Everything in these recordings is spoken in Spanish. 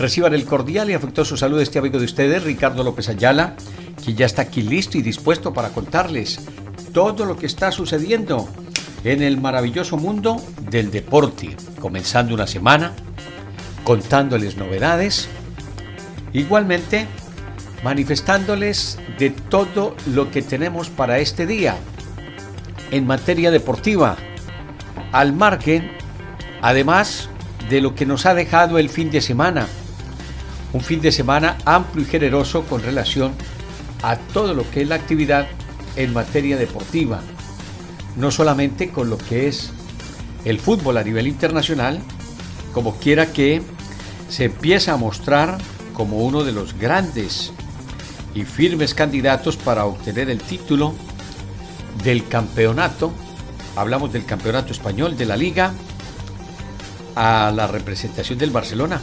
Reciban el cordial y afectuoso saludo de este amigo de ustedes, Ricardo López Ayala, que ya está aquí listo y dispuesto para contarles todo lo que está sucediendo en el maravilloso mundo del deporte, comenzando una semana, contándoles novedades, igualmente manifestándoles de todo lo que tenemos para este día en materia deportiva, al margen, además de lo que nos ha dejado el fin de semana, un fin de semana amplio y generoso con relación a todo lo que es la actividad en materia deportiva, no solamente con lo que es el fútbol a nivel internacional, como quiera que se empieza a mostrar como uno de los grandes y firmes candidatos para obtener el título del campeonato, hablamos del campeonato español de la liga, a la representación del Barcelona.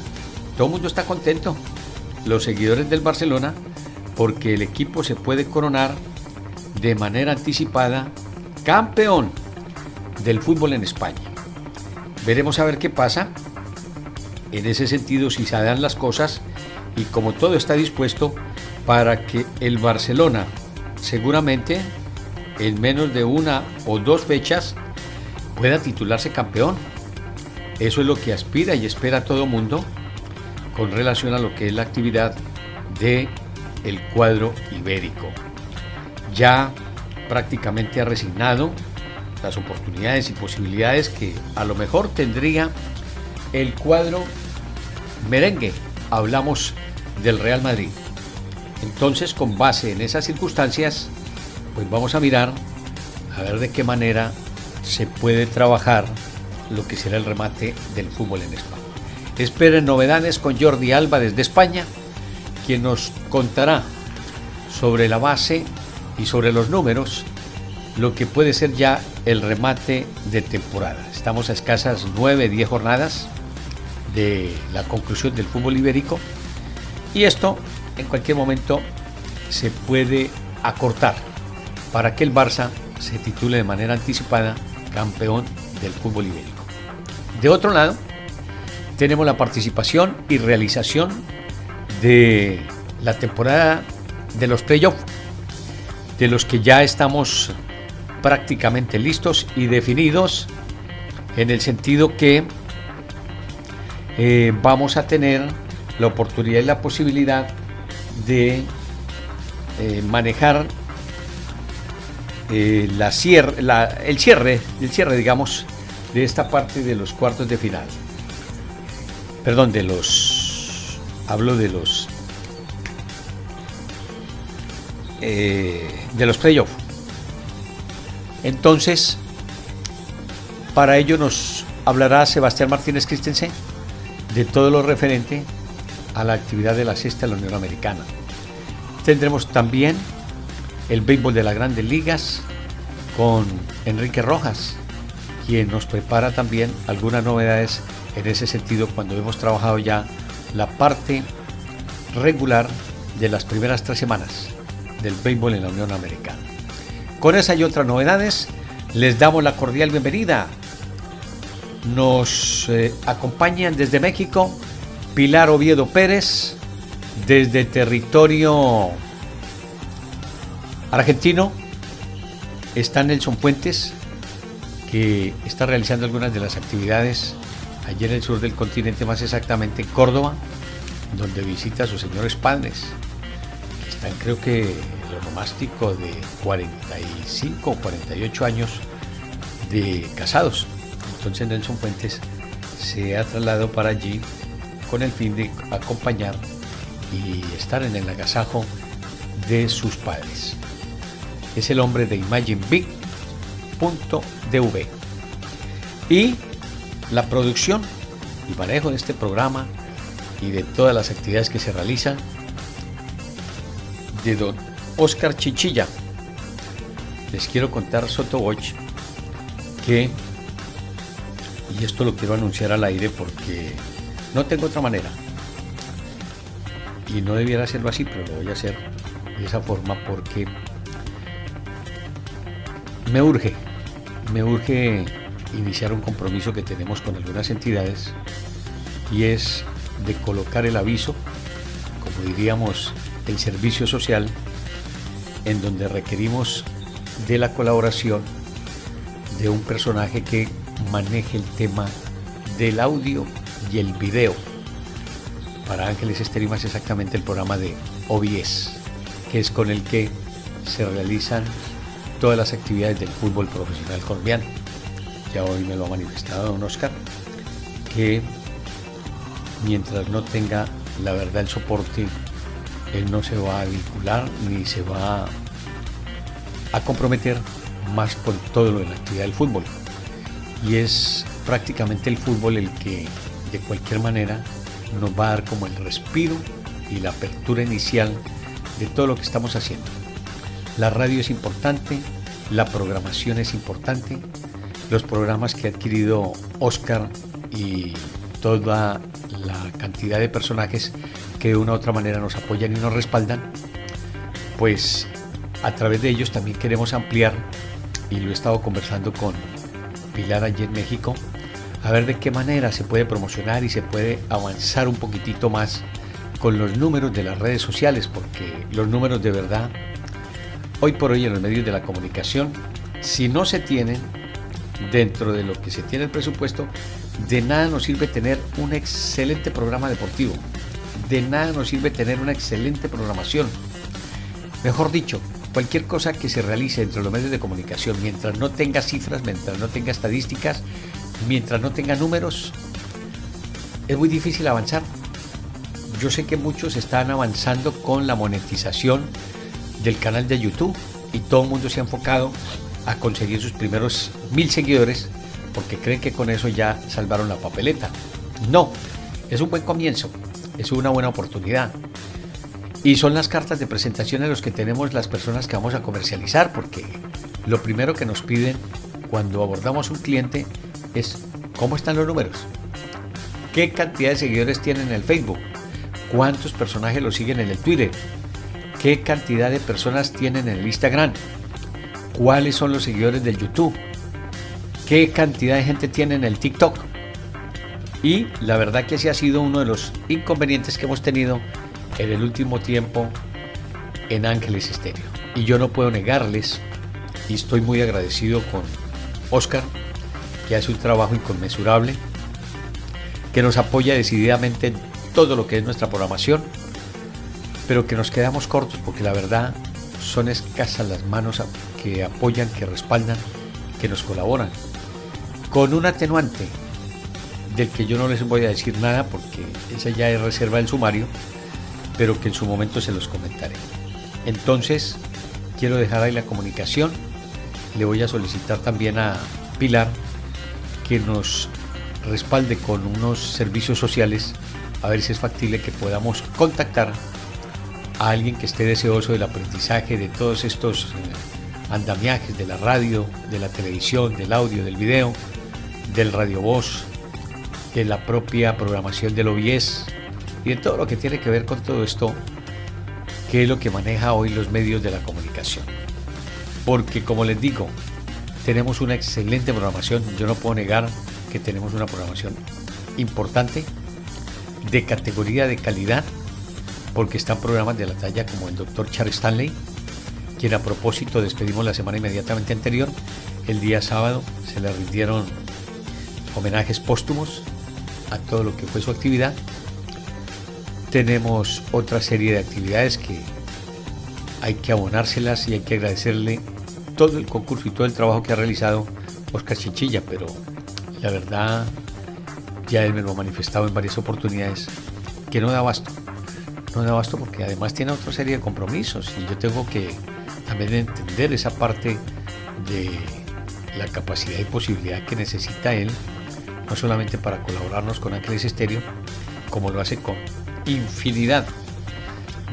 Todo el mundo está contento, los seguidores del Barcelona, porque el equipo se puede coronar de manera anticipada campeón del fútbol en España. Veremos a ver qué pasa. En ese sentido, si se dan las cosas y como todo está dispuesto para que el Barcelona seguramente en menos de una o dos fechas pueda titularse campeón. Eso es lo que aspira y espera todo el mundo con relación a lo que es la actividad de el cuadro ibérico. Ya prácticamente ha resignado las oportunidades y posibilidades que a lo mejor tendría el cuadro merengue. Hablamos del Real Madrid. Entonces, con base en esas circunstancias, pues vamos a mirar a ver de qué manera se puede trabajar lo que será el remate del fútbol en España. Esperen novedades con Jordi Alba desde España, quien nos contará sobre la base y sobre los números lo que puede ser ya el remate de temporada. Estamos a escasas 9, 10 jornadas de la conclusión del fútbol ibérico y esto en cualquier momento se puede acortar para que el Barça se titule de manera anticipada campeón del fútbol ibérico. De otro lado, tenemos la participación y realización de la temporada de los playoffs, de los que ya estamos prácticamente listos y definidos en el sentido que eh, vamos a tener la oportunidad y la posibilidad de eh, manejar eh, la el cierre, el cierre, digamos, de esta parte de los cuartos de final. Perdón, de los. Hablo de los. Eh, de los playoffs. Entonces, para ello nos hablará Sebastián Martínez Christensen de todo lo referente a la actividad de la sexta de la Unión Americana. Tendremos también el béisbol de las grandes ligas con Enrique Rojas, quien nos prepara también algunas novedades en ese sentido cuando hemos trabajado ya la parte regular de las primeras tres semanas del béisbol en la Unión Americana. Con esa y otras novedades les damos la cordial bienvenida. Nos eh, acompañan desde México Pilar Oviedo Pérez, desde territorio argentino está Nelson Fuentes, que está realizando algunas de las actividades allí en el sur del continente, más exactamente en Córdoba, donde visita a sus señores padres, que están creo que el romástico de 45 o 48 años de casados. Entonces Nelson Fuentes se ha trasladado para allí con el fin de acompañar y estar en el agasajo de sus padres es el hombre de ImagineBig.dv. Y la producción y manejo de este programa y de todas las actividades que se realizan de don Oscar Chichilla. Les quiero contar Watch que, y esto lo quiero anunciar al aire porque no tengo otra manera, y no debiera hacerlo así, pero lo voy a hacer de esa forma porque me urge, me urge iniciar un compromiso que tenemos con algunas entidades y es de colocar el aviso, como diríamos, el servicio social, en donde requerimos de la colaboración de un personaje que maneje el tema del audio y el video. Para Ángeles Estéreo es exactamente el programa de OBS, que es con el que se realizan todas las actividades del fútbol profesional colombiano. Hoy me lo ha manifestado don Oscar, que mientras no tenga la verdad el soporte, él no se va a vincular ni se va a comprometer más con todo lo de la actividad del fútbol. Y es prácticamente el fútbol el que de cualquier manera nos va a dar como el respiro y la apertura inicial de todo lo que estamos haciendo. La radio es importante, la programación es importante, los programas que ha adquirido Oscar y toda la cantidad de personajes que de una u otra manera nos apoyan y nos respaldan, pues a través de ellos también queremos ampliar, y lo he estado conversando con Pilar allí en México, a ver de qué manera se puede promocionar y se puede avanzar un poquitito más con los números de las redes sociales, porque los números de verdad, hoy por hoy en los medios de la comunicación, si no se tienen dentro de lo que se tiene el presupuesto, de nada nos sirve tener un excelente programa deportivo, de nada nos sirve tener una excelente programación. Mejor dicho, cualquier cosa que se realice dentro de los medios de comunicación, mientras no tenga cifras, mientras no tenga estadísticas, mientras no tenga números, es muy difícil avanzar. Yo sé que muchos están avanzando con la monetización del canal de YouTube y todo el mundo se ha enfocado a conseguir sus primeros mil seguidores porque creen que con eso ya salvaron la papeleta. No, es un buen comienzo, es una buena oportunidad. Y son las cartas de presentación a los que tenemos las personas que vamos a comercializar, porque lo primero que nos piden cuando abordamos un cliente es cómo están los números, qué cantidad de seguidores tienen en el Facebook, cuántos personajes lo siguen en el Twitter, qué cantidad de personas tienen en el Instagram, cuáles son los seguidores del YouTube, qué cantidad de gente tiene en el TikTok. Y la verdad que ese ha sido uno de los inconvenientes que hemos tenido en el último tiempo en Ángeles Estéreo. Y yo no puedo negarles, y estoy muy agradecido con Oscar, que hace un trabajo inconmensurable, que nos apoya decididamente en todo lo que es nuestra programación, pero que nos quedamos cortos porque la verdad son escasas las manos apoyan, que respaldan, que nos colaboran. Con un atenuante del que yo no les voy a decir nada porque esa ya es reserva del sumario, pero que en su momento se los comentaré. Entonces, quiero dejar ahí la comunicación. Le voy a solicitar también a Pilar que nos respalde con unos servicios sociales a ver si es factible que podamos contactar a alguien que esté deseoso del aprendizaje de todos estos eh, andamiajes de la radio, de la televisión, del audio, del video, del radio voz, de la propia programación del OBS y de todo lo que tiene que ver con todo esto, que es lo que maneja hoy los medios de la comunicación. Porque como les digo, tenemos una excelente programación. Yo no puedo negar que tenemos una programación importante, de categoría de calidad, porque están programas de la talla como el Dr. Charles Stanley, quien a propósito despedimos la semana inmediatamente anterior. El día sábado se le rindieron homenajes póstumos a todo lo que fue su actividad. Tenemos otra serie de actividades que hay que abonárselas y hay que agradecerle todo el concurso y todo el trabajo que ha realizado Oscar Chinchilla, pero la verdad, ya él me lo ha manifestado en varias oportunidades, que no da abasto. No da abasto porque además tiene otra serie de compromisos y yo tengo que también entender esa parte de la capacidad y posibilidad que necesita él, no solamente para colaborarnos con Ángeles Estéreo, como lo hace con infinidad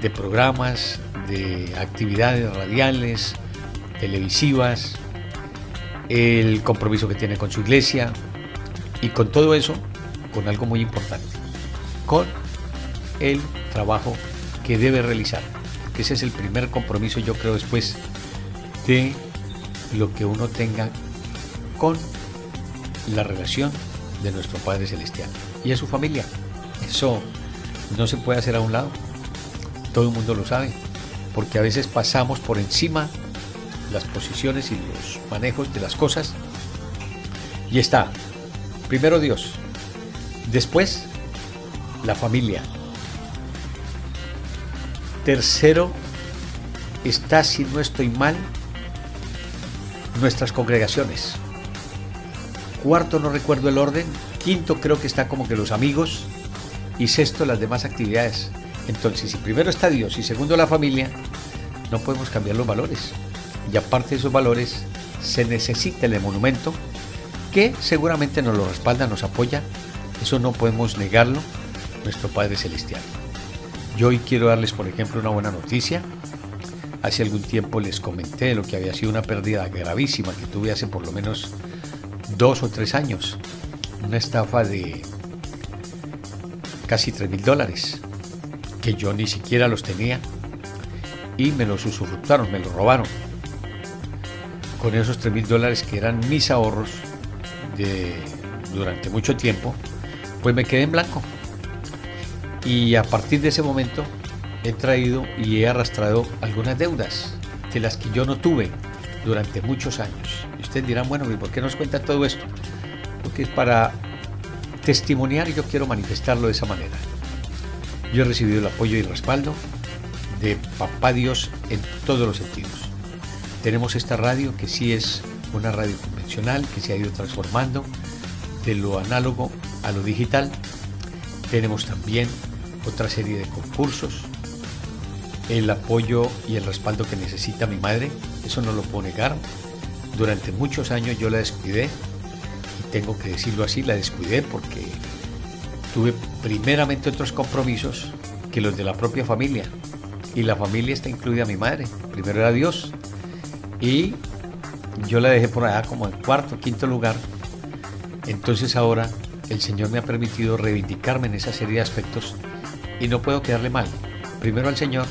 de programas, de actividades radiales, televisivas, el compromiso que tiene con su iglesia y con todo eso, con algo muy importante, con el trabajo que debe realizar, que ese es el primer compromiso yo creo después de lo que uno tenga con la relación de nuestro Padre Celestial y a su familia. Eso no se puede hacer a un lado. Todo el mundo lo sabe, porque a veces pasamos por encima las posiciones y los manejos de las cosas. Y está, primero Dios, después la familia. Tercero, está, si no estoy mal, nuestras congregaciones. Cuarto, no recuerdo el orden. Quinto, creo que está como que los amigos. Y sexto, las demás actividades. Entonces, si primero está Dios y segundo la familia, no podemos cambiar los valores. Y aparte de esos valores, se necesita el monumento que seguramente nos lo respalda, nos apoya. Eso no podemos negarlo, nuestro Padre Celestial. Yo hoy quiero darles, por ejemplo, una buena noticia. Hace algún tiempo les comenté lo que había sido una pérdida gravísima que tuve hace por lo menos dos o tres años. Una estafa de casi tres mil dólares, que yo ni siquiera los tenía y me los usufructaron, me los robaron. Con esos tres mil dólares que eran mis ahorros de, durante mucho tiempo, pues me quedé en blanco. Y a partir de ese momento he traído y he arrastrado algunas deudas de las que yo no tuve durante muchos años. Y ustedes dirán, bueno, ¿y por qué nos cuenta todo esto? Porque para testimoniar yo quiero manifestarlo de esa manera. Yo he recibido el apoyo y el respaldo de Papá Dios en todos los sentidos. Tenemos esta radio que sí es una radio convencional, que se ha ido transformando de lo análogo a lo digital. Tenemos también otra serie de concursos, el apoyo y el respaldo que necesita mi madre, eso no lo puedo negar. Durante muchos años yo la descuidé, y tengo que decirlo así, la descuidé porque tuve primeramente otros compromisos que los de la propia familia. Y la familia está incluida mi madre. Primero era Dios. Y yo la dejé por allá como en cuarto, quinto lugar. Entonces ahora el Señor me ha permitido reivindicarme en esa serie de aspectos y no puedo quedarle mal. Primero al Señor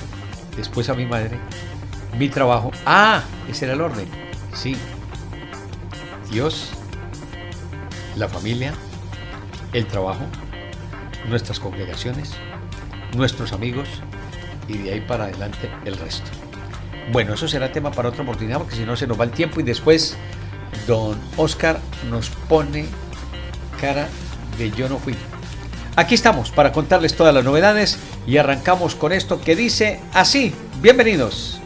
después a mi madre, mi trabajo. Ah, ese era el orden. Sí. Dios, la familia, el trabajo, nuestras congregaciones, nuestros amigos y de ahí para adelante el resto. Bueno, eso será tema para otra oportunidad porque si no se nos va el tiempo y después don Oscar nos pone cara de yo no fui. Aquí estamos para contarles todas las novedades y arrancamos con esto que dice así. Bienvenidos.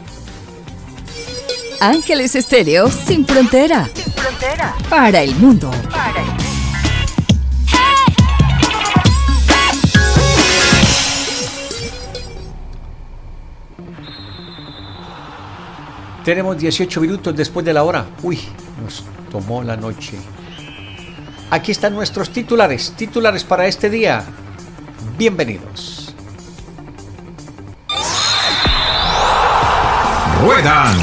Ángeles Estéreo sin frontera. Sin frontera. Para el mundo. Para el mundo. Tenemos 18 minutos después de la hora. Uy, nos tomó la noche. Aquí están nuestros titulares, titulares para este día. Bienvenidos. Ruedan,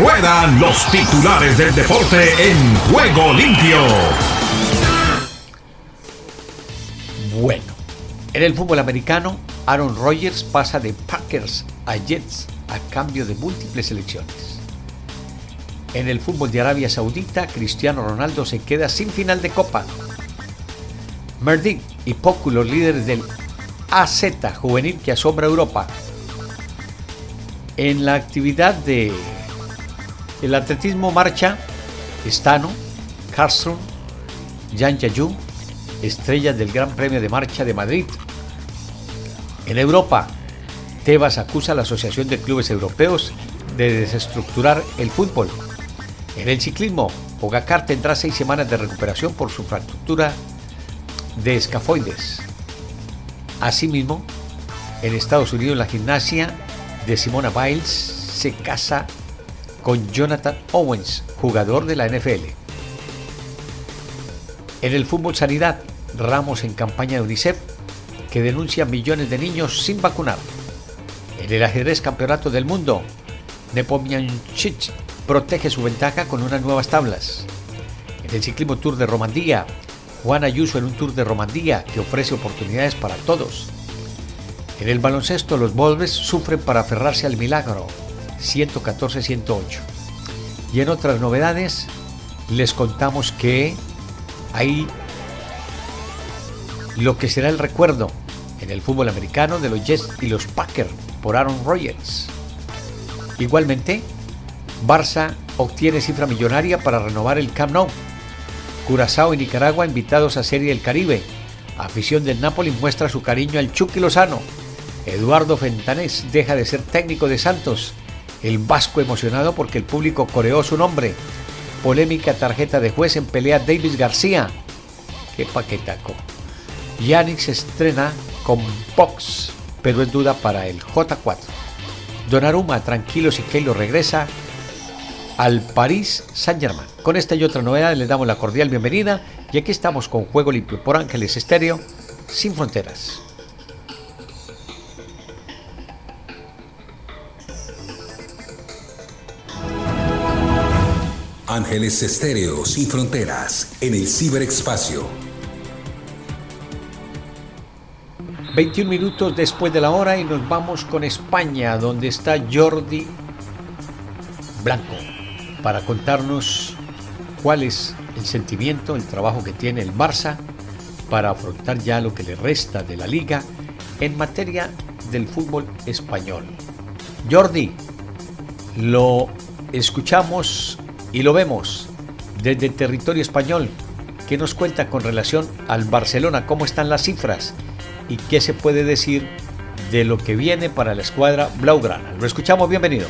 ruedan los titulares del deporte en juego limpio. Bueno, en el fútbol americano, Aaron Rodgers pasa de Packers a Jets a cambio de múltiples elecciones. En el fútbol de Arabia Saudita, Cristiano Ronaldo se queda sin final de Copa. Merdic y Poku, los líderes del AZ juvenil que asombra Europa. En la actividad de el atletismo marcha, Stano, Carlson, Jan Yayu, estrellas del Gran Premio de Marcha de Madrid. En Europa, Tebas acusa a la Asociación de Clubes Europeos de desestructurar el fútbol. En el ciclismo, Pogacar tendrá seis semanas de recuperación por su fractura de escafoides. Asimismo, en Estados Unidos la gimnasia de Simona Biles se casa con Jonathan Owens, jugador de la NFL. En el fútbol sanidad, Ramos en campaña de UNICEF que denuncia millones de niños sin vacunar. En el ajedrez campeonato del mundo, Nepomniachtchi protege su ventaja con unas nuevas tablas. En el ciclismo Tour de Romandía, Juan Ayuso en un Tour de Romandía que ofrece oportunidades para todos. En el baloncesto, los Wolves sufren para aferrarse al milagro, 114-108. Y en otras novedades, les contamos que hay lo que será el recuerdo en el fútbol americano de los Jets y los Packers por Aaron Rodgers. Igualmente, Barça obtiene cifra millonaria para renovar el Camp Nou. Curazao y Nicaragua invitados a Serie del Caribe. Afición del Napoli muestra su cariño al Chucky Lozano. Eduardo Fentanés deja de ser técnico de Santos. El vasco emocionado porque el público coreó su nombre. Polémica tarjeta de juez en pelea Davis García. Qué paquetaco. Yannick se estrena con Box, pero es duda para el J4. Donnarumma, tranquilos y Keilo regresa al París Saint-Germain. Con esta y otra novedad les damos la cordial bienvenida y aquí estamos con Juego Limpio por Ángeles Estéreo, sin fronteras. Ángeles Estéreo sin fronteras en el ciberespacio. 21 minutos después de la hora y nos vamos con España, donde está Jordi Blanco, para contarnos cuál es el sentimiento, el trabajo que tiene el Barça para afrontar ya lo que le resta de la liga en materia del fútbol español. Jordi, lo escuchamos y lo vemos desde territorio español. ¿Qué nos cuenta con relación al Barcelona? ¿Cómo están las cifras? ¿Y qué se puede decir de lo que viene para la escuadra Blaugrana? Lo escuchamos, bienvenido.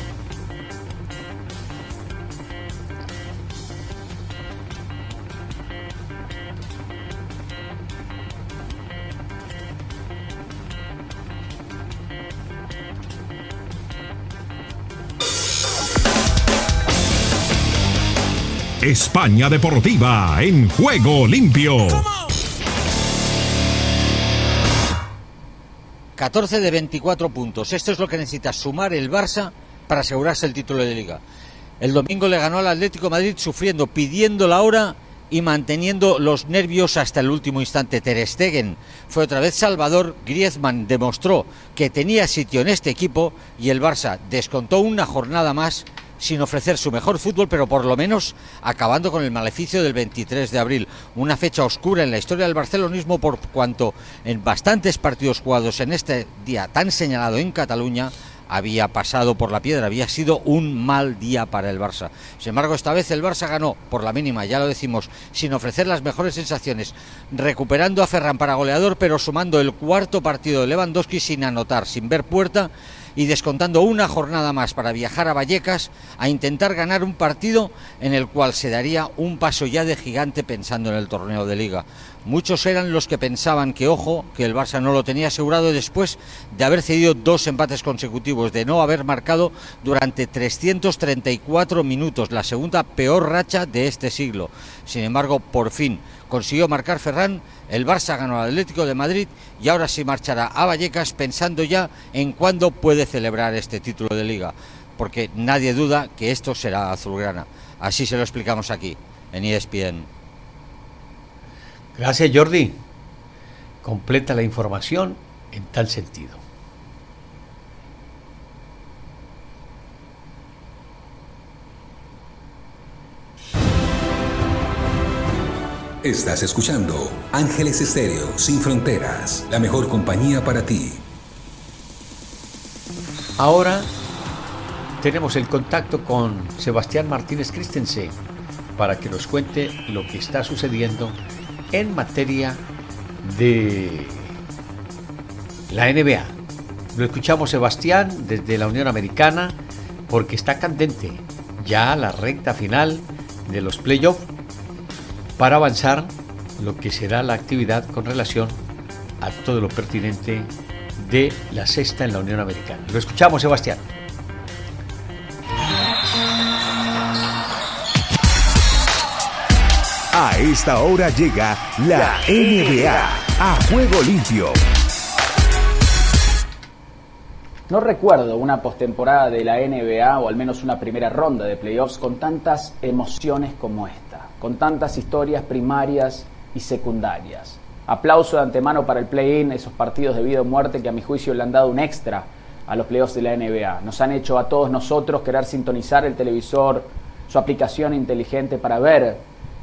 España Deportiva en juego limpio. 14 de 24 puntos. Esto es lo que necesita sumar el Barça para asegurarse el título de liga. El domingo le ganó al Atlético Madrid sufriendo, pidiendo la hora y manteniendo los nervios hasta el último instante. Ter Stegen fue otra vez Salvador. Griezmann demostró que tenía sitio en este equipo y el Barça descontó una jornada más sin ofrecer su mejor fútbol, pero por lo menos acabando con el maleficio del 23 de abril. Una fecha oscura en la historia del barcelonismo por cuanto en bastantes partidos jugados en este día tan señalado en Cataluña había pasado por la piedra, había sido un mal día para el Barça. Sin embargo, esta vez el Barça ganó por la mínima, ya lo decimos, sin ofrecer las mejores sensaciones, recuperando a Ferran para goleador, pero sumando el cuarto partido de Lewandowski sin anotar, sin ver puerta y descontando una jornada más para viajar a Vallecas a intentar ganar un partido en el cual se daría un paso ya de gigante pensando en el torneo de liga. Muchos eran los que pensaban que, ojo, que el Barça no lo tenía asegurado después de haber cedido dos empates consecutivos, de no haber marcado durante 334 minutos, la segunda peor racha de este siglo. Sin embargo, por fin consiguió marcar Ferran el Barça ganó al Atlético de Madrid y ahora sí marchará a Vallecas pensando ya en cuándo puede celebrar este título de liga, porque nadie duda que esto será azulgrana. Así se lo explicamos aquí, en ESPN. Gracias Jordi. Completa la información en tal sentido. Estás escuchando Ángeles Estéreo Sin Fronteras, la mejor compañía para ti. Ahora tenemos el contacto con Sebastián Martínez Christensen para que nos cuente lo que está sucediendo en materia de la NBA. Lo escuchamos Sebastián desde la Unión Americana porque está candente ya la recta final de los playoffs para avanzar lo que será la actividad con relación a todo lo pertinente de la sexta en la Unión Americana. Lo escuchamos, Sebastián. A esta hora llega la NBA a juego limpio. No recuerdo una postemporada de la NBA o al menos una primera ronda de playoffs con tantas emociones como esta, con tantas historias primarias y secundarias. Aplauso de antemano para el play-in, esos partidos de vida o muerte que a mi juicio le han dado un extra a los playoffs de la NBA. Nos han hecho a todos nosotros querer sintonizar el televisor, su aplicación inteligente para ver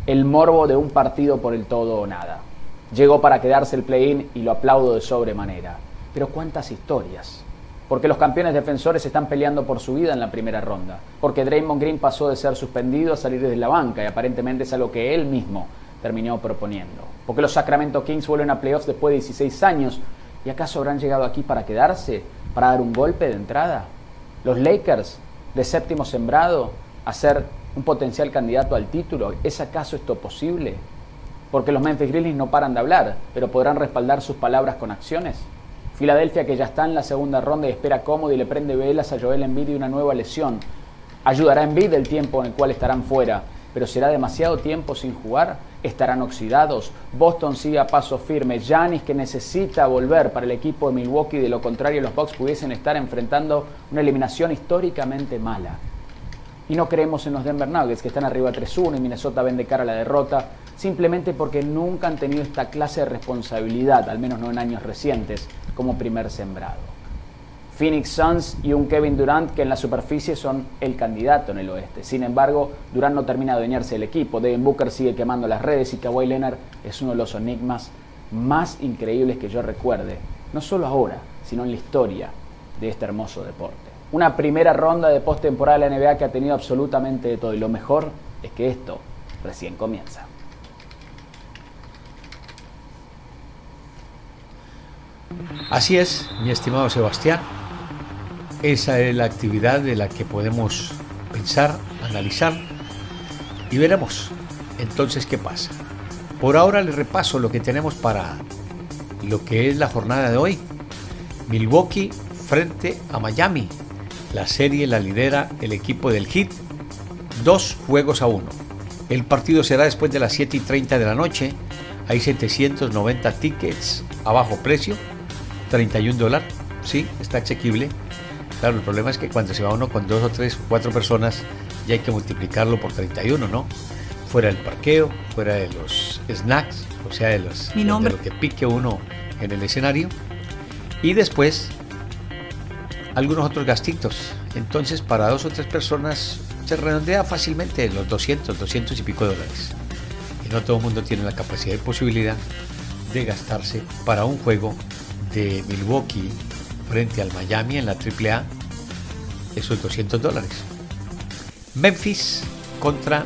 el morbo de un partido por el todo o nada. Llegó para quedarse el play-in y lo aplaudo de sobremanera. Pero cuántas historias. Porque los campeones defensores están peleando por su vida en la primera ronda. Porque Draymond Green pasó de ser suspendido a salir desde la banca y aparentemente es algo que él mismo terminó proponiendo. Porque los Sacramento Kings vuelven a playoffs después de 16 años. ¿Y acaso habrán llegado aquí para quedarse? ¿Para dar un golpe de entrada? Los Lakers, de séptimo sembrado, a ser un potencial candidato al título. ¿Es acaso esto posible? Porque los Memphis Grizzlies no paran de hablar, pero podrán respaldar sus palabras con acciones. Filadelfia, que ya está en la segunda ronda y espera cómodo y le prende velas a Joel Embiid y una nueva lesión. Ayudará a Embiid el tiempo en el cual estarán fuera, pero será demasiado tiempo sin jugar. Estarán oxidados. Boston sigue a paso firme. Giannis que necesita volver para el equipo de Milwaukee. De lo contrario, los Bucks pudiesen estar enfrentando una eliminación históricamente mala. Y no creemos en los Denver Nuggets, que están arriba 3-1 y Minnesota vende cara a la derrota, simplemente porque nunca han tenido esta clase de responsabilidad, al menos no en años recientes, como primer sembrado. Phoenix Suns y un Kevin Durant que en la superficie son el candidato en el oeste. Sin embargo, Durant no termina de adueñarse del equipo. Devin Booker sigue quemando las redes y Kawhi Leonard es uno de los enigmas más increíbles que yo recuerde, no solo ahora, sino en la historia de este hermoso deporte una primera ronda de postemporada de la NBA que ha tenido absolutamente de todo. Y lo mejor es que esto recién comienza. Así es, mi estimado Sebastián. Esa es la actividad de la que podemos pensar, analizar y veremos entonces qué pasa. Por ahora les repaso lo que tenemos para lo que es la jornada de hoy. Milwaukee frente a Miami la serie la lidera el equipo del Hit, dos juegos a uno. El partido será después de las 7 y 30 de la noche. Hay 790 tickets a bajo precio, 31 dólares. Sí, está asequible. Claro, el problema es que cuando se va uno con dos o tres o cuatro personas, ya hay que multiplicarlo por 31, ¿no? Fuera del parqueo, fuera de los snacks, o sea, de, los, de lo que pique uno en el escenario. Y después algunos otros gastitos. Entonces, para dos o tres personas se redondea fácilmente en los 200, 200 y pico dólares. Y no todo el mundo tiene la capacidad y posibilidad de gastarse para un juego de Milwaukee frente al Miami en la AAA esos 200 dólares. Memphis contra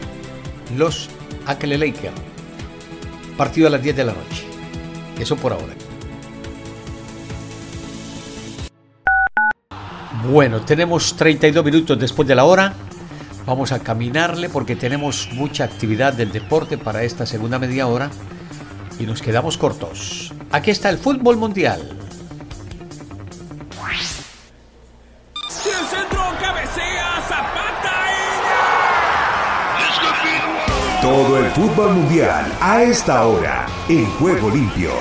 los Akele Lakers. Partido a las 10 de la noche. Eso por ahora. Bueno, tenemos 32 minutos después de la hora. Vamos a caminarle porque tenemos mucha actividad del deporte para esta segunda media hora y nos quedamos cortos. Aquí está el fútbol mundial. Todo el fútbol mundial a esta hora en Juego Limpio.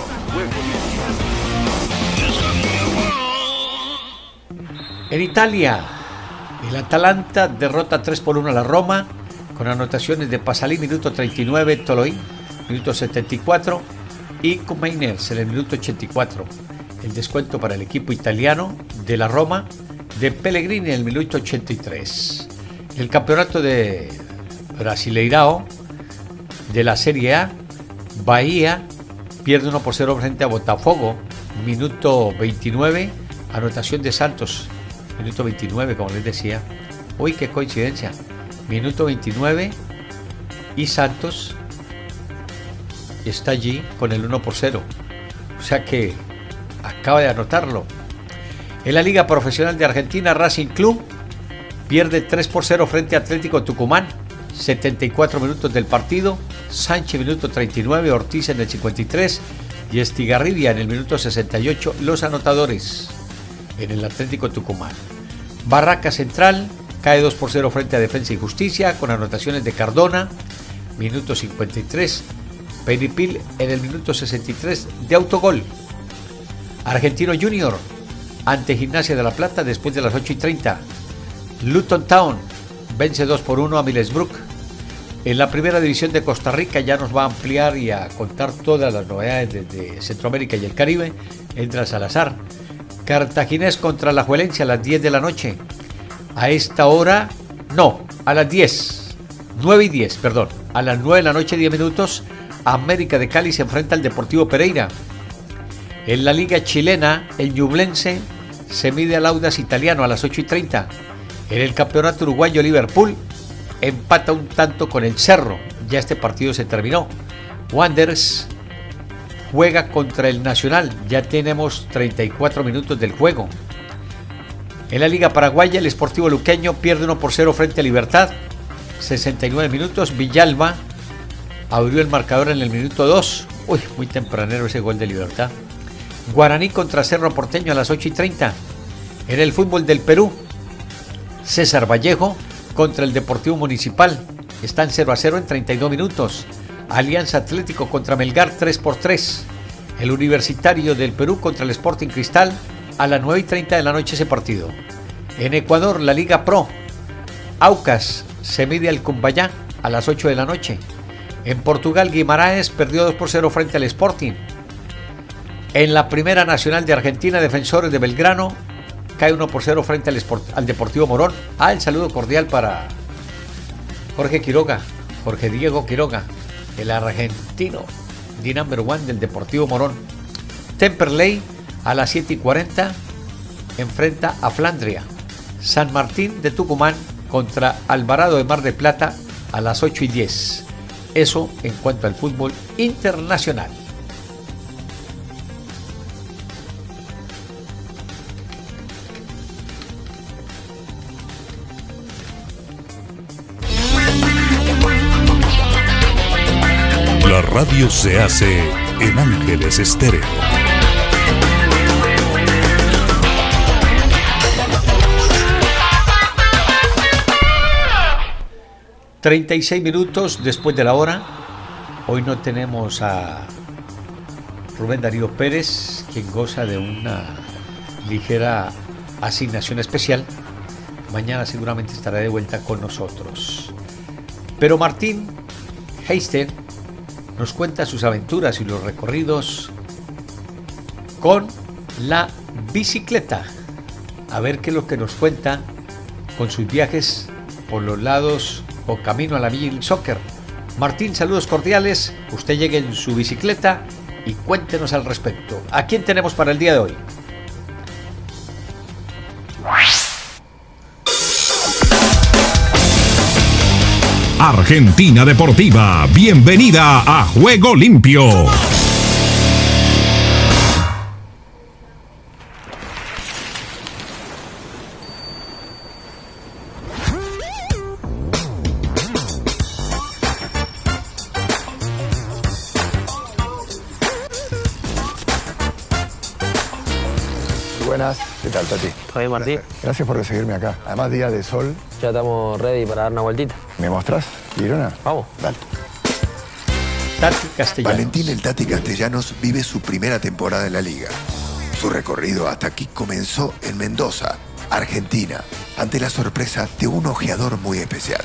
En Italia, el Atalanta derrota 3 por 1 a la Roma con anotaciones de Pasalí, minuto 39, Toloí, minuto 74 y Cumainers en el minuto 84. El descuento para el equipo italiano de la Roma de Pellegrini en el minuto 83. El campeonato de Brasileirao de la Serie A, Bahía pierde 1 por 0 frente a Botafogo, minuto 29, anotación de Santos minuto 29, como les decía. Uy, qué coincidencia. Minuto 29 y Santos está allí con el 1 por 0. O sea que acaba de anotarlo. En la Liga Profesional de Argentina, Racing Club pierde 3 por 0 frente a Atlético Tucumán. 74 minutos del partido. Sánchez, minuto 39. Ortiz en el 53. Y Estigarribia en el minuto 68. Los anotadores en el Atlético Tucumán. Barraca Central cae 2 por 0 frente a Defensa y Justicia con anotaciones de Cardona, minuto 53, Peripil en el minuto 63 de autogol. Argentino Junior ante Gimnasia de la Plata después de las 8 y 30. Luton Town vence 2 por 1 a Millsbrook. En la primera división de Costa Rica ya nos va a ampliar y a contar todas las novedades desde Centroamérica y el Caribe. Entra Salazar. Cartaginés contra la Juelencia a las 10 de la noche. A esta hora, no, a las 10. 9 y 10, perdón. A las 9 de la noche, 10 minutos, América de Cali se enfrenta al Deportivo Pereira. En la liga chilena, el Ñublense se mide al Audas italiano a las 8 y 30. En el campeonato uruguayo, Liverpool empata un tanto con el Cerro. Ya este partido se terminó. Wanderers juega contra el Nacional. Ya tenemos 34 minutos del juego. En la Liga Paraguaya, el Sportivo Luqueño pierde 1 por 0 frente a Libertad. 69 minutos. Villalba abrió el marcador en el minuto 2. Uy, muy tempranero ese gol de Libertad. Guaraní contra Cerro Porteño a las 8 y 30. En el fútbol del Perú, César Vallejo contra el Deportivo Municipal. Están 0 a 0 en 32 minutos. Alianza Atlético contra Melgar 3 por 3. El Universitario del Perú contra el Sporting Cristal a las 9 y 30 de la noche ese partido. En Ecuador, la Liga Pro. Aucas se mide al Cumbayá a las 8 de la noche. En Portugal, Guimaraes perdió 2 por 0 frente al Sporting. En la Primera Nacional de Argentina, Defensores de Belgrano cae 1 por 0 frente al, al Deportivo Morón. Ah, el saludo cordial para Jorge Quiroga, Jorge Diego Quiroga, el argentino, the number one del Deportivo Morón. Temperley a las 7 y 40 enfrenta a Flandria. San Martín de Tucumán contra Alvarado de Mar de Plata a las 8 y 10. Eso en cuanto al fútbol internacional. Radio se hace en Ángeles Estéreo. 36 minutos después de la hora. Hoy no tenemos a Rubén Darío Pérez, quien goza de una ligera asignación especial. Mañana seguramente estará de vuelta con nosotros. Pero Martín Heister nos cuenta sus aventuras y los recorridos con la bicicleta. A ver qué es lo que nos cuenta con sus viajes por los lados o camino a la Villa Soccer. Martín, saludos cordiales. Usted llegue en su bicicleta y cuéntenos al respecto. ¿A quién tenemos para el día de hoy? Argentina Deportiva, bienvenida a Juego Limpio. Buenas, ¿qué tal, Tati? ¿Todo bien, Martín? Gracias por recibirme acá. Además, día de sol. Ya estamos ready para dar una vueltita. ¿Me mostrás, Girona? Vamos. Dale. Tati Castellanos. Valentín el Tati Castellanos vive su primera temporada en la liga. Su recorrido hasta aquí comenzó en Mendoza, Argentina, ante la sorpresa de un ojeador muy especial.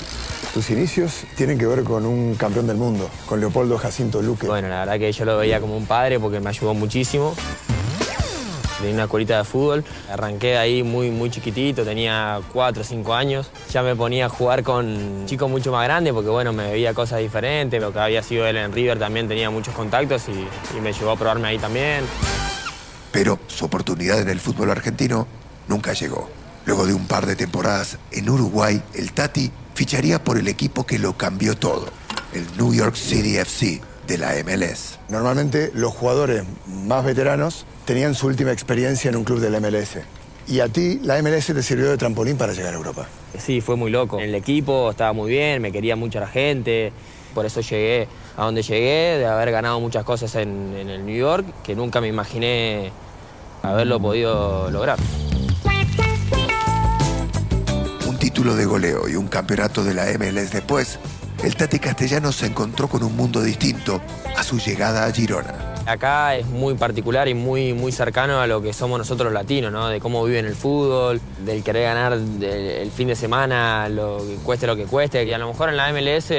Tus inicios tienen que ver con un campeón del mundo, con Leopoldo Jacinto Luque. Bueno, la verdad que yo lo veía como un padre porque me ayudó muchísimo. Tenía una escuelita de fútbol. Arranqué ahí muy, muy chiquitito, tenía 4 o 5 años. Ya me ponía a jugar con chicos mucho más grandes porque, bueno, me veía cosas diferentes. Lo que había sido él en River también tenía muchos contactos y, y me llevó a probarme ahí también. Pero su oportunidad en el fútbol argentino nunca llegó. Luego de un par de temporadas en Uruguay, el Tati ficharía por el equipo que lo cambió todo, el New York City FC de la MLS. Normalmente los jugadores más veteranos tenían su última experiencia en un club del MLS. Y a ti la MLS te sirvió de trampolín para llegar a Europa. Sí, fue muy loco. En el equipo estaba muy bien, me quería mucha la gente. Por eso llegué a donde llegué, de haber ganado muchas cosas en, en el New York, que nunca me imaginé haberlo podido lograr. Un título de goleo y un campeonato de la MLS después, el Tati Castellanos se encontró con un mundo distinto a su llegada a Girona. Acá es muy particular y muy, muy cercano a lo que somos nosotros los latinos, ¿no? De cómo viven el fútbol, del querer ganar el fin de semana, lo que cueste lo que cueste, que a lo mejor en la MLS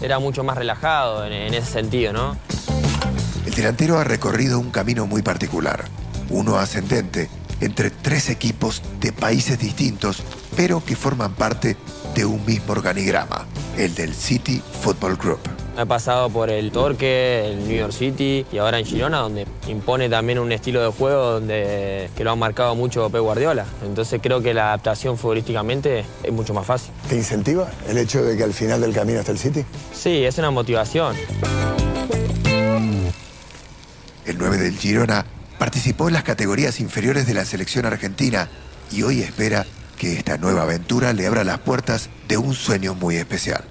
era mucho más relajado en, en ese sentido, ¿no? El delantero ha recorrido un camino muy particular, uno ascendente entre tres equipos de países distintos, pero que forman parte de un mismo organigrama, el del City Football Group. He pasado por el Torque, el New York City y ahora en Girona, donde impone también un estilo de juego donde, que lo han marcado mucho Pep Guardiola. Entonces creo que la adaptación futbolísticamente es mucho más fácil. ¿Te incentiva el hecho de que al final del camino está el City? Sí, es una motivación. El 9 del Girona participó en las categorías inferiores de la selección argentina y hoy espera que esta nueva aventura le abra las puertas de un sueño muy especial.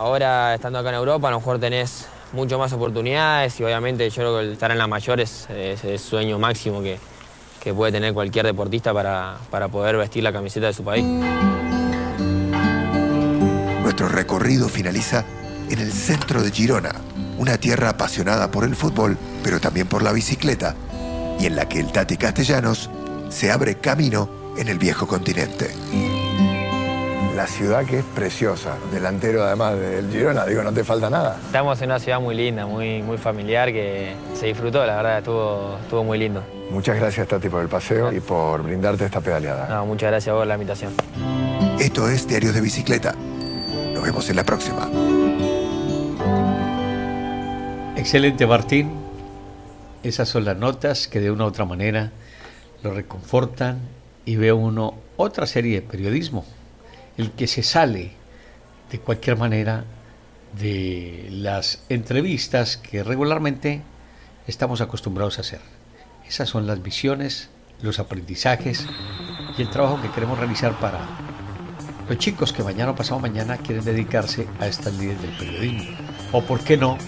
Ahora, estando acá en Europa, a lo mejor tenés mucho más oportunidades y obviamente yo creo que estar en la mayor es, el sueño máximo que, que, puede tener cualquier deportista para, para poder vestir la camiseta de su país. Nuestro recorrido finaliza en el centro de Girona, una tierra apasionada por el fútbol, pero también por la bicicleta, y en la que el Tati Castellanos se abre camino en el viejo continente la ciudad que es preciosa, delantero además del Girona, digo, no te falta nada. Estamos en una ciudad muy linda, muy, muy familiar, que se disfrutó, la verdad, estuvo, estuvo muy lindo. Muchas gracias, Tati, por el paseo y por brindarte esta pedaleada. No, muchas gracias a vos por la invitación. Esto es Diarios de Bicicleta. Nos vemos en la próxima. Excelente, Martín. Esas son las notas que de una u otra manera lo reconfortan y ve uno otra serie de periodismo el que se sale de cualquier manera de las entrevistas que regularmente estamos acostumbrados a hacer. Esas son las visiones, los aprendizajes y el trabajo que queremos realizar para los chicos que mañana o pasado mañana quieren dedicarse a estas líneas del periodismo. O por qué no,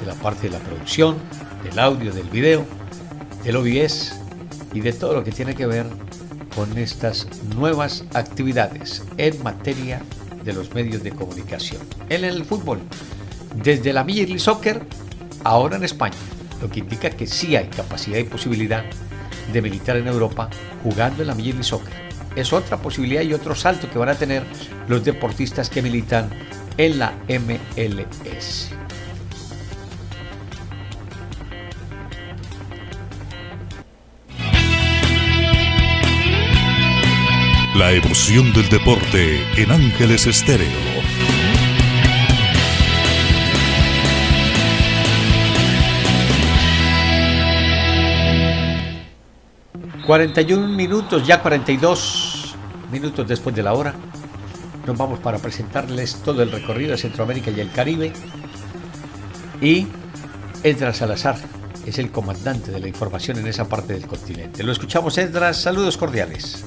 de la parte de la producción, del audio, del video, del OBS y de todo lo que tiene que ver con estas nuevas actividades en materia de los medios de comunicación. en el fútbol, desde la Major Soccer, ahora en España, lo que indica que sí hay capacidad y posibilidad de militar en Europa jugando en la Major League Soccer. Es otra posibilidad y otro salto que van a tener los deportistas que militan en la MLS. La emoción del deporte en Ángeles Estéreo. ...41 minutos, ya 42 minutos después de la hora... ...nos vamos para presentarles todo el recorrido de Centroamérica y el Caribe... ...y Edras Salazar es el comandante de la información en esa parte del continente. Lo escuchamos, Edras, saludos cordiales.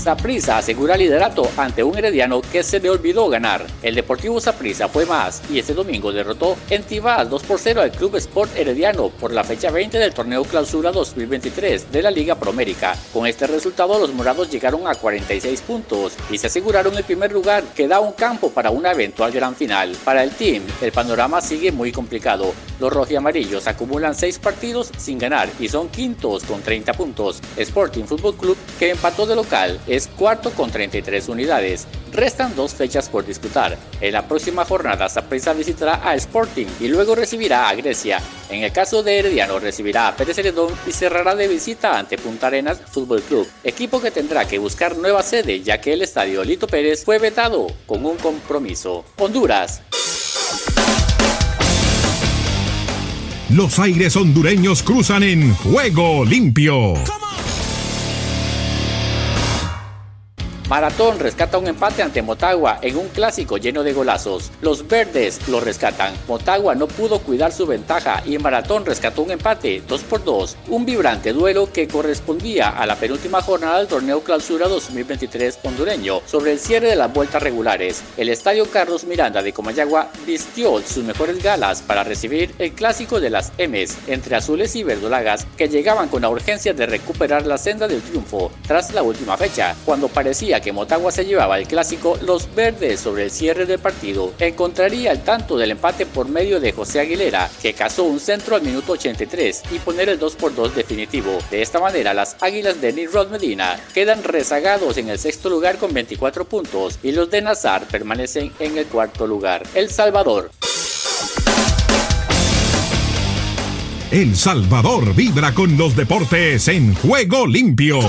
Saprissa asegura liderato ante un herediano que se le olvidó ganar. El Deportivo Saprissa fue más y este domingo derrotó en Tibás 2 por 0 al Club Sport Herediano por la fecha 20 del torneo Clausura 2023 de la Liga Promérica. Con este resultado los morados llegaron a 46 puntos y se aseguraron el primer lugar que da un campo para una eventual gran final. Para el team, el panorama sigue muy complicado. Los rojiamarillos acumulan 6 partidos sin ganar y son quintos con 30 puntos. Sporting Football Club que empató de local es cuarto con 33 unidades. Restan dos fechas por disputar. En la próxima jornada, Saprissa visitará a Sporting y luego recibirá a Grecia. En el caso de Herediano, recibirá a Pérez Celedón y cerrará de visita ante Punta Arenas Fútbol Club, equipo que tendrá que buscar nueva sede ya que el estadio Lito Pérez fue vetado con un compromiso. Honduras. Los aires hondureños cruzan en juego limpio. Maratón rescata un empate ante Motagua en un clásico lleno de golazos. Los verdes lo rescatan. Motagua no pudo cuidar su ventaja y Maratón rescató un empate 2 por 2. Un vibrante duelo que correspondía a la penúltima jornada del torneo Clausura 2023 hondureño sobre el cierre de las vueltas regulares. El estadio Carlos Miranda de Comayagua vistió sus mejores galas para recibir el clásico de las M's entre azules y verdolagas que llegaban con la urgencia de recuperar la senda del triunfo tras la última fecha, cuando parecía que Motagua se llevaba el clásico, los verdes sobre el cierre del partido encontraría el tanto del empate por medio de José Aguilera, que cazó un centro al minuto 83 y poner el 2 por 2 definitivo. De esta manera, las águilas de Nirod Medina quedan rezagados en el sexto lugar con 24 puntos y los de Nazar permanecen en el cuarto lugar. El Salvador. El Salvador vibra con los deportes en juego limpio.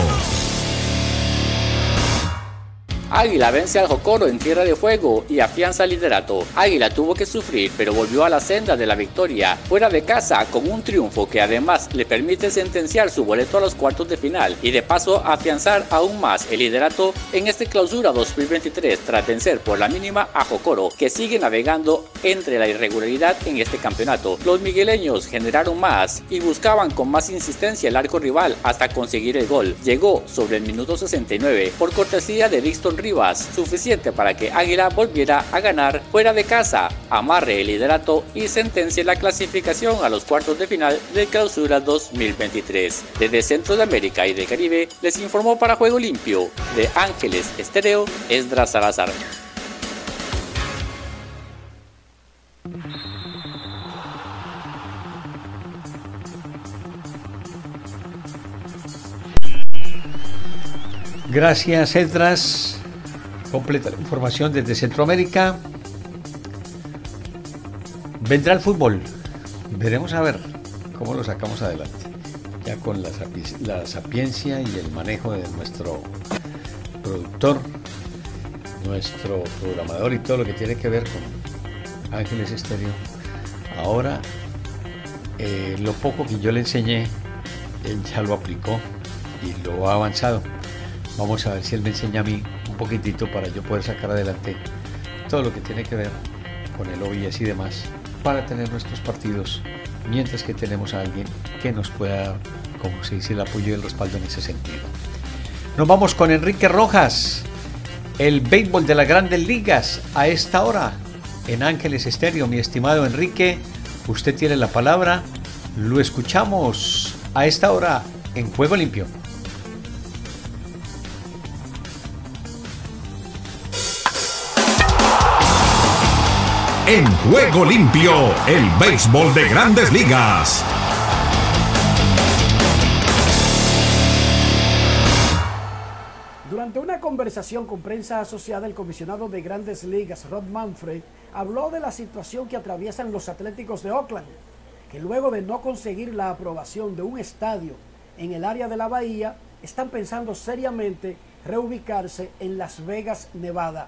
Águila vence al Jocoro en Tierra de Fuego y afianza el liderato. Águila tuvo que sufrir, pero volvió a la senda de la victoria, fuera de casa con un triunfo que además le permite sentenciar su boleto a los cuartos de final y de paso afianzar aún más el liderato en este clausura 2023 tras vencer por la mínima a Jocoro, que sigue navegando entre la irregularidad en este campeonato. Los migueleños generaron más y buscaban con más insistencia el arco rival hasta conseguir el gol. Llegó sobre el minuto 69 por cortesía de Dixon Rivas, suficiente para que Águila volviera a ganar fuera de casa, amarre el liderato y sentencie la clasificación a los cuartos de final de Clausura 2023. Desde Centro de América y de Caribe les informó para Juego Limpio de Ángeles Estéreo Esdras Salazar. Gracias, Esdras. Completa la información desde Centroamérica. Vendrá el fútbol. Veremos a ver cómo lo sacamos adelante. Ya con la, sapiencia y el manejo de nuestro productor, nuestro programador y todo lo que tiene que ver con Ángeles Estéreo. Ahora, eh, lo poco que yo le enseñé, él ya lo aplicó y lo ha avanzado. Vamos a ver si él me enseña a mí poquitito para yo poder sacar adelante todo lo que tiene que ver con el OIS y demás para tener nuestros partidos mientras que tenemos a alguien que nos pueda, como se dice, el apoyo y el respaldo en ese sentido. Nos vamos con Enrique Rojas, el béisbol de las grandes ligas a esta hora en Ángeles Estéreo. Mi estimado Enrique, usted tiene la palabra. Lo escuchamos a esta hora en Juego Limpio. En Juego Limpio, el béisbol de grandes ligas. Durante una conversación con prensa asociada, el comisionado de grandes ligas, Rod Manfred, habló de la situación que atraviesan los Atléticos de Oakland, que luego de no conseguir la aprobación de un estadio en el área de la bahía, están pensando seriamente reubicarse en Las Vegas, Nevada.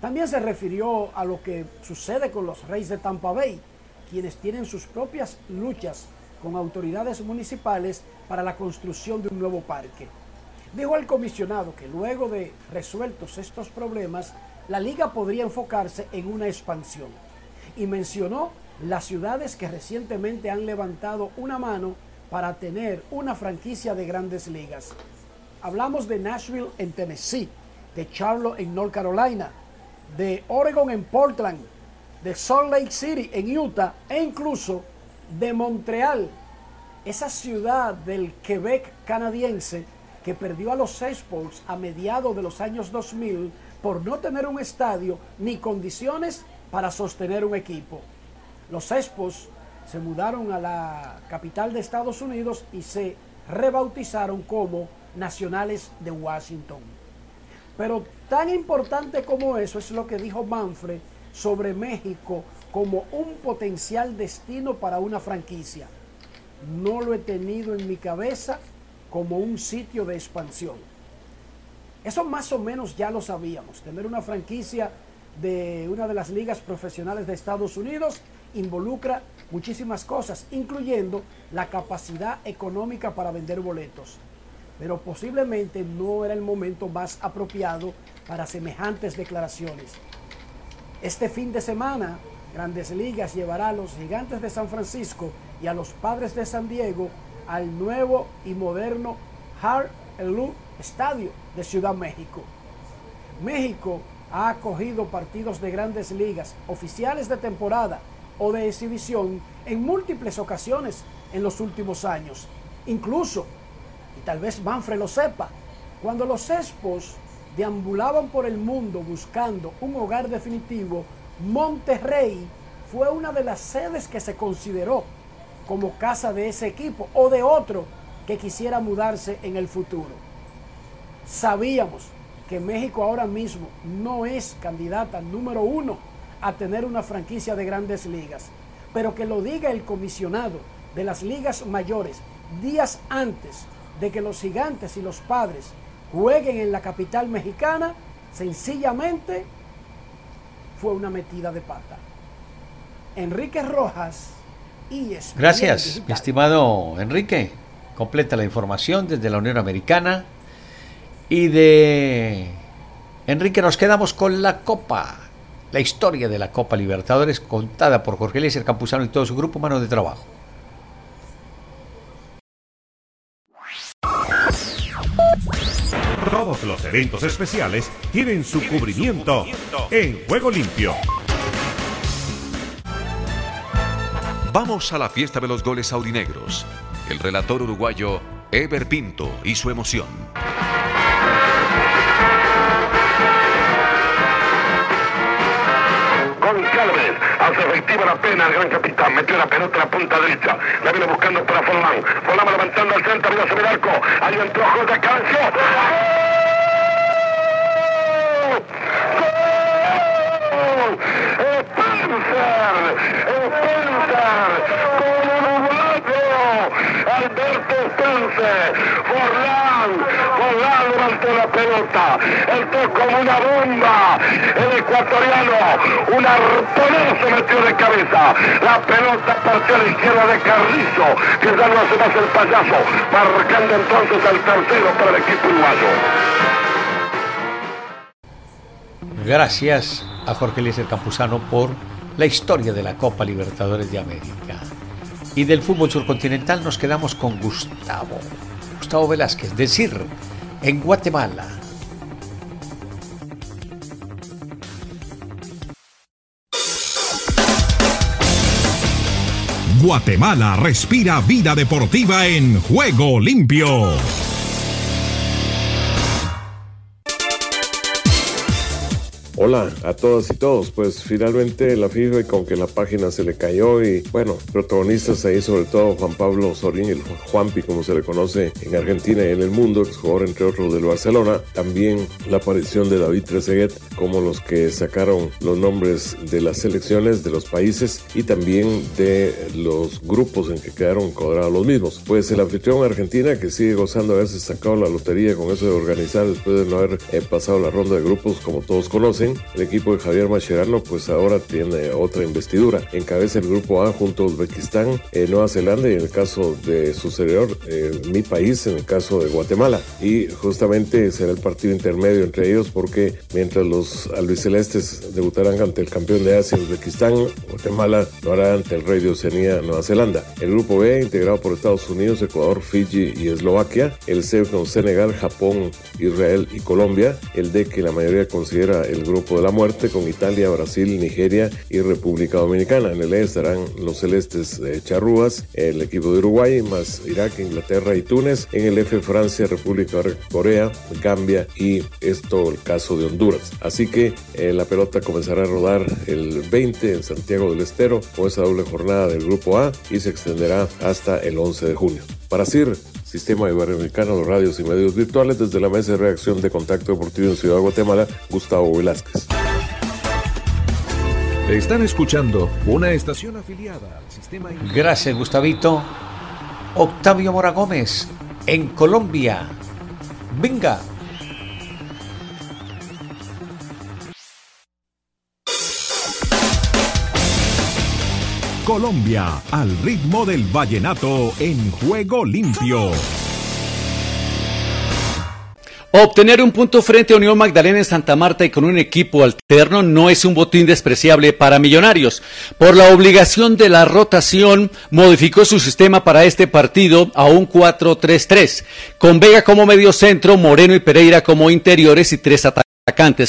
También se refirió a lo que sucede con los Reyes de Tampa Bay, quienes tienen sus propias luchas con autoridades municipales para la construcción de un nuevo parque. Dijo al comisionado que luego de resueltos estos problemas, la liga podría enfocarse en una expansión. Y mencionó las ciudades que recientemente han levantado una mano para tener una franquicia de grandes ligas. Hablamos de Nashville en Tennessee, de Charlotte en North Carolina, de Oregon en Portland, de Salt Lake City en Utah e incluso de Montreal, esa ciudad del Quebec canadiense que perdió a los Expos a mediados de los años 2000 por no tener un estadio ni condiciones para sostener un equipo. Los Expos se mudaron a la capital de Estados Unidos y se rebautizaron como Nacionales de Washington. Pero Tan importante como eso es lo que dijo Manfred sobre México como un potencial destino para una franquicia. No lo he tenido en mi cabeza como un sitio de expansión. Eso más o menos ya lo sabíamos. Tener una franquicia de una de las ligas profesionales de Estados Unidos involucra muchísimas cosas, incluyendo la capacidad económica para vender boletos. Pero posiblemente no era el momento más apropiado para semejantes declaraciones. Este fin de semana, Grandes Ligas llevará a los Gigantes de San Francisco y a los Padres de San Diego al nuevo y moderno Hard Elu Estadio de Ciudad México. México ha acogido partidos de grandes ligas, oficiales de temporada o de exhibición en múltiples ocasiones en los últimos años. Incluso, tal vez Manfred lo sepa, cuando los Expos deambulaban por el mundo buscando un hogar definitivo, Monterrey fue una de las sedes que se consideró como casa de ese equipo o de otro que quisiera mudarse en el futuro. Sabíamos que México ahora mismo no es candidata número uno a tener una franquicia de grandes ligas, pero que lo diga el comisionado de las ligas mayores días antes de que los gigantes y los padres jueguen en la capital mexicana, sencillamente fue una metida de pata. Enrique Rojas y Gracias, mi estimado Enrique. Completa la información desde la Unión Americana. Y de Enrique nos quedamos con la Copa, la historia de la Copa Libertadores contada por Jorge Eliezer Campuzano y todo su grupo mano de trabajo. Todos los eventos especiales tienen su cubrimiento en Juego Limpio. Vamos a la fiesta de los goles aurinegros. El relator uruguayo Ever Pinto y su emoción. González hace efectiva la pena el gran capitán. Metió la pelota en la punta derecha. La viene buscando para Forlán. Forlán levantando al centro, arriba sobre el arco. Ahí entró Jorge Cancio. ¡Gol! ¡Spencer! ¡Spencer! ¡Con uruguayo! Alberto Spencer. Forlán. Forlán levantó la pelota. Entró como una bomba. El ecuatoriano. Un arponero se metió de cabeza. La pelota partió a la izquierda de Carrizo. Que ya no hace más el payaso. Marcando entonces el tercero para el equipo uruguayo. Gracias a Jorge Eliezer Campuzano por la historia de la Copa Libertadores de América. Y del fútbol surcontinental nos quedamos con Gustavo. Gustavo Velázquez, decir, en Guatemala. Guatemala respira vida deportiva en Juego Limpio. Hola a todas y todos, pues finalmente la FIFA con que la página se le cayó y bueno, protagonistas ahí sobre todo Juan Pablo Sorín, el Juanpi como se le conoce en Argentina y en el mundo, jugador entre otros del Barcelona, también la aparición de David Trezeguet como los que sacaron los nombres de las selecciones de los países y también de los grupos en que quedaron cuadrados los mismos. Pues el anfitrión Argentina que sigue gozando de haberse sacado la lotería con eso de organizar después de no haber eh, pasado la ronda de grupos como todos conocen, el equipo de Javier Mascherano pues ahora tiene otra investidura. Encabeza el grupo A junto a Uzbekistán, eh, Nueva Zelanda y en el caso de su servidor, eh, mi país, en el caso de Guatemala. Y justamente será el partido intermedio entre ellos porque mientras los albicelestes debutarán ante el campeón de Asia, Uzbekistán, Guatemala lo hará ante el rey de Oceanía, Nueva Zelanda. El grupo B, integrado por Estados Unidos, Ecuador, Fiji y Eslovaquia. El C con Senegal, Japón, Israel y Colombia. El D que la mayoría considera el grupo de la muerte con Italia, Brasil, Nigeria y República Dominicana. En el E estarán los celestes de Charrúas, el equipo de Uruguay, más Irak, Inglaterra y Túnez. En el F Francia, República Corea, Gambia y esto el caso de Honduras. Así que eh, la pelota comenzará a rodar el 20 en Santiago del Estero con esa doble jornada del grupo A y se extenderá hasta el 11 de junio. Para CIR, Sistema Iberoamericano de Radios y Medios Virtuales, desde la Mesa de Reacción de Contacto Deportivo en Ciudad de Guatemala, Gustavo Velázquez. Están escuchando una estación afiliada al sistema. Gracias, Gustavito. Octavio Mora Gómez, en Colombia. Venga. Colombia, al ritmo del vallenato en juego limpio. Obtener un punto frente a Unión Magdalena en Santa Marta y con un equipo alterno no es un botín despreciable para Millonarios. Por la obligación de la rotación, modificó su sistema para este partido a un 4-3-3, con Vega como medio centro, Moreno y Pereira como interiores y tres atacantes.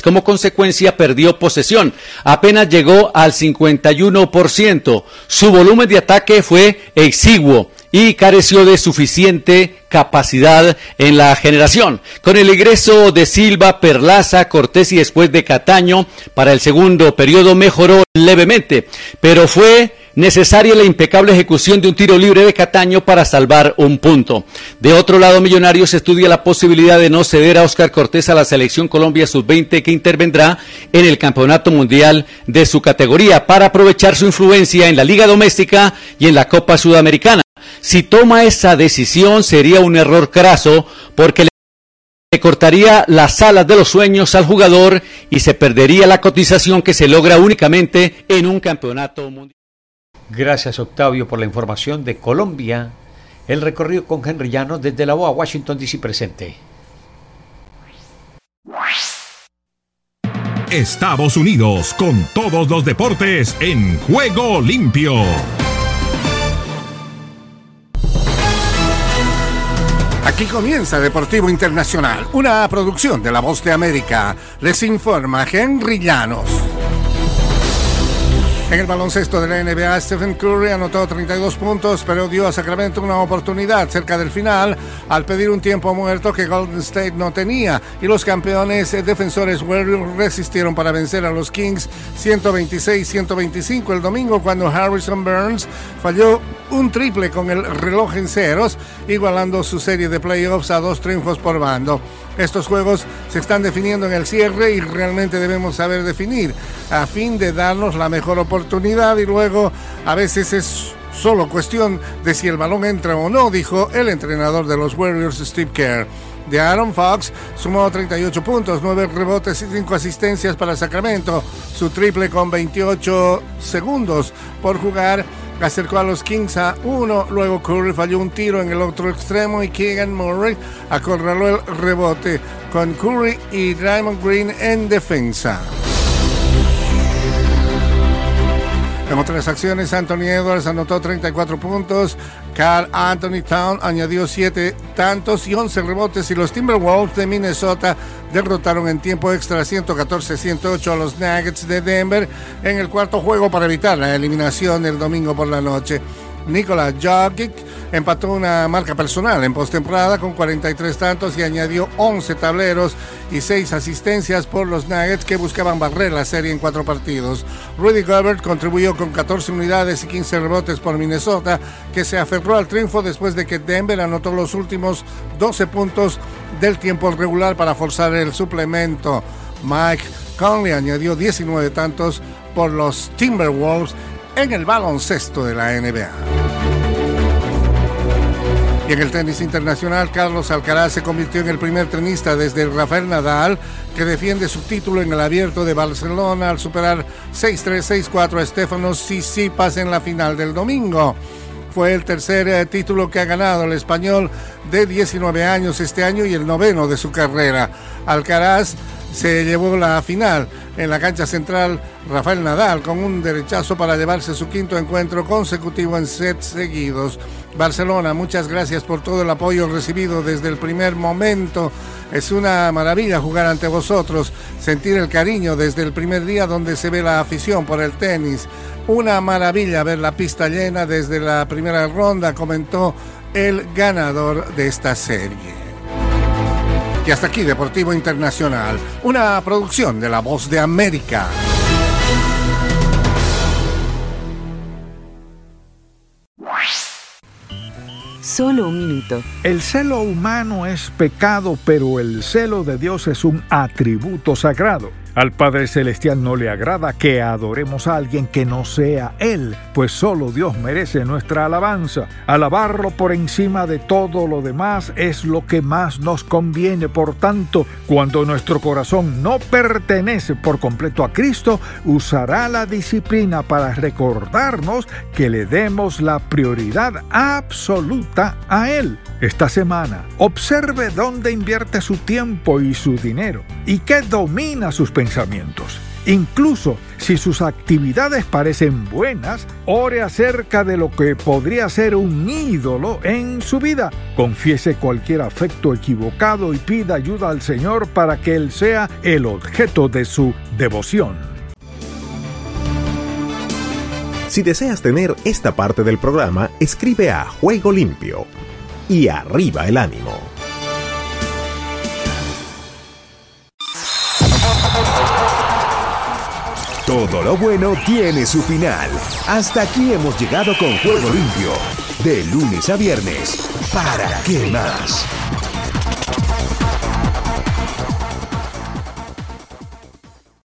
Como consecuencia, perdió posesión. Apenas llegó al 51%. Su volumen de ataque fue exiguo y careció de suficiente capacidad en la generación. Con el ingreso de Silva, Perlaza, Cortés y después de Cataño para el segundo periodo mejoró levemente, pero fue necesaria la impecable ejecución de un tiro libre de Cataño para salvar un punto. De otro lado, Millonarios estudia la posibilidad de no ceder a Oscar Cortés a la selección Colombia sub-20 que intervendrá en el Campeonato Mundial de su categoría para aprovechar su influencia en la Liga Doméstica y en la Copa Sudamericana. Si toma esa decisión sería un error craso porque le cortaría las alas de los sueños al jugador y se perdería la cotización que se logra únicamente en un campeonato mundial. Gracias Octavio por la información de Colombia. El recorrido con Henry Llanos desde la OA Washington DC presente. Estados Unidos con todos los deportes en juego limpio. Aquí comienza Deportivo Internacional, una producción de La Voz de América. Les informa Henry Llanos. En el baloncesto de la NBA, Stephen Curry anotó 32 puntos, pero dio a Sacramento una oportunidad cerca del final al pedir un tiempo muerto que Golden State no tenía. Y los campeones defensores Warriors resistieron para vencer a los Kings 126-125 el domingo cuando Harrison Burns falló un triple con el reloj en ceros, igualando su serie de playoffs a dos triunfos por bando. Estos juegos se están definiendo en el cierre y realmente debemos saber definir a fin de darnos la mejor oportunidad y luego a veces es solo cuestión de si el balón entra o no, dijo el entrenador de los Warriors Steve Kerr. De Aaron Fox sumó 38 puntos, 9 rebotes y 5 asistencias para Sacramento. Su triple con 28 segundos por jugar acercó a los Kings a uno. Luego Curry falló un tiro en el otro extremo y Keegan Murray acorraló el rebote con Curry y Draymond Green en defensa. En otras acciones, Anthony Edwards anotó 34 puntos, Carl Anthony Town añadió 7 tantos y 11 rebotes y los Timberwolves de Minnesota derrotaron en tiempo extra 114-108 a los Nuggets de Denver en el cuarto juego para evitar la eliminación el domingo por la noche. Nikola Jokic empató una marca personal en postemporada con 43 tantos y añadió 11 tableros y 6 asistencias por los Nuggets que buscaban barrer la serie en cuatro partidos. Rudy Gobert contribuyó con 14 unidades y 15 rebotes por Minnesota, que se aferró al triunfo después de que Denver anotó los últimos 12 puntos del tiempo regular para forzar el suplemento. Mike Conley añadió 19 tantos por los Timberwolves en el baloncesto de la NBA. Y en el tenis internacional, Carlos Alcaraz se convirtió en el primer tenista desde Rafael Nadal que defiende su título en el abierto de Barcelona al superar 6-3, 6-4 a Stefanos Tsitsipas en la final del domingo. Fue el tercer eh, título que ha ganado el español de 19 años este año y el noveno de su carrera. Alcaraz se llevó la final en la cancha central Rafael Nadal con un derechazo para llevarse su quinto encuentro consecutivo en sets seguidos. Barcelona, muchas gracias por todo el apoyo recibido desde el primer momento. Es una maravilla jugar ante vosotros, sentir el cariño desde el primer día donde se ve la afición por el tenis. Una maravilla ver la pista llena desde la primera ronda, comentó el ganador de esta serie. Y hasta aquí Deportivo Internacional, una producción de La Voz de América. Solo un minuto. El celo humano es pecado, pero el celo de Dios es un atributo sagrado. Al Padre Celestial no le agrada que adoremos a alguien que no sea Él, pues solo Dios merece nuestra alabanza. Alabarlo por encima de todo lo demás es lo que más nos conviene. Por tanto, cuando nuestro corazón no pertenece por completo a Cristo, usará la disciplina para recordarnos que le demos la prioridad absoluta a Él. Esta semana, observe dónde invierte su tiempo y su dinero y qué domina sus pensamientos. Incluso si sus actividades parecen buenas, ore acerca de lo que podría ser un ídolo en su vida. Confiese cualquier afecto equivocado y pida ayuda al Señor para que Él sea el objeto de su devoción. Si deseas tener esta parte del programa, escribe a Juego Limpio y arriba el ánimo. Todo lo bueno tiene su final. Hasta aquí hemos llegado con Juego Limpio. De lunes a viernes. ¿Para qué más?